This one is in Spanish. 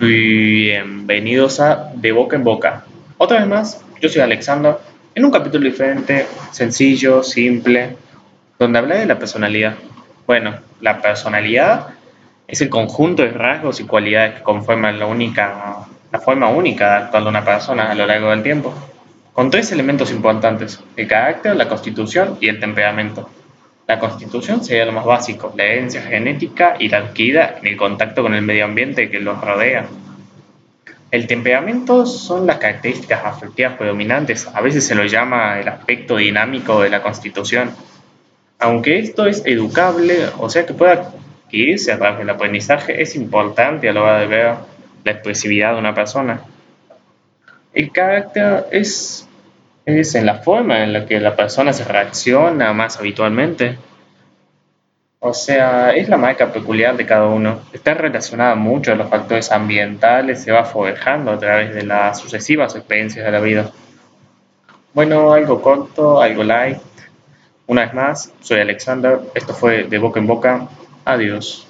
Bienvenidos a De Boca en Boca. Otra vez más, yo soy Alexander, en un capítulo diferente, sencillo, simple, donde hablaré de la personalidad. Bueno, la personalidad es el conjunto de rasgos y cualidades que conforman la, única, la forma única de actuar de una persona a lo largo del tiempo, con tres elementos importantes, el carácter, la constitución y el temperamento. La constitución sería lo más básico, la herencia genética y la adquirida en el contacto con el medio ambiente que los rodea. El temperamento son las características afectivas predominantes, a veces se lo llama el aspecto dinámico de la constitución. Aunque esto es educable, o sea que pueda adquirirse a través del aprendizaje, es importante a la hora de ver la expresividad de una persona. El carácter es es en la forma en la que la persona se reacciona más habitualmente. O sea, es la marca peculiar de cada uno. Está relacionada mucho a los factores ambientales, se va forjando a través de las sucesivas experiencias de la vida. Bueno, algo corto, algo light. Una vez más, soy Alexander. Esto fue de boca en boca. Adiós.